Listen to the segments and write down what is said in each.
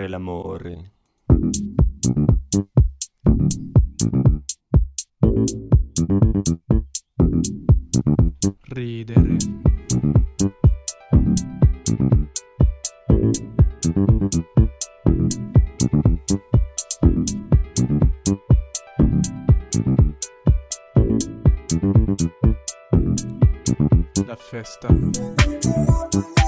fare l'amore. Ridere. La festa.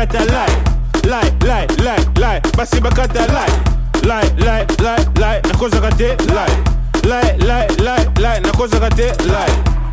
Bakata lie lie lie lie lie. Basi bakata lie lie lie lie lie. Nakozaka te lie lie lie lie lie. Nakozaka te lie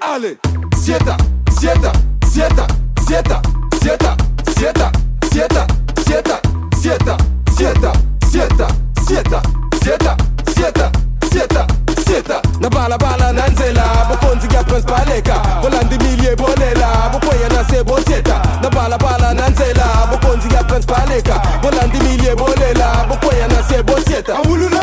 Allez, sieta, sieta, sieta, sieta, sieta, sieta, sieta, sieta, sieta, sieta, sieta, sieta, sieta, sieta, sieta, sieta. Na bala nanzela, bokonzi ya prince paleka, bolandi milie bolela, bokoya sieta. Na bala bala nanzela, bokonzi ya prince paleka, bolandi milie bolela, bokoya na sebo sieta. Awulule, awulula,